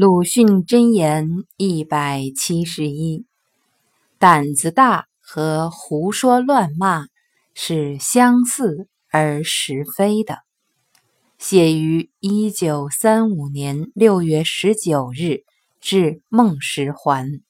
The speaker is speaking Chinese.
鲁迅箴言一百七十一胆子大和胡说乱骂是相似而实非的。写于一九三五年六月十九日至孟时还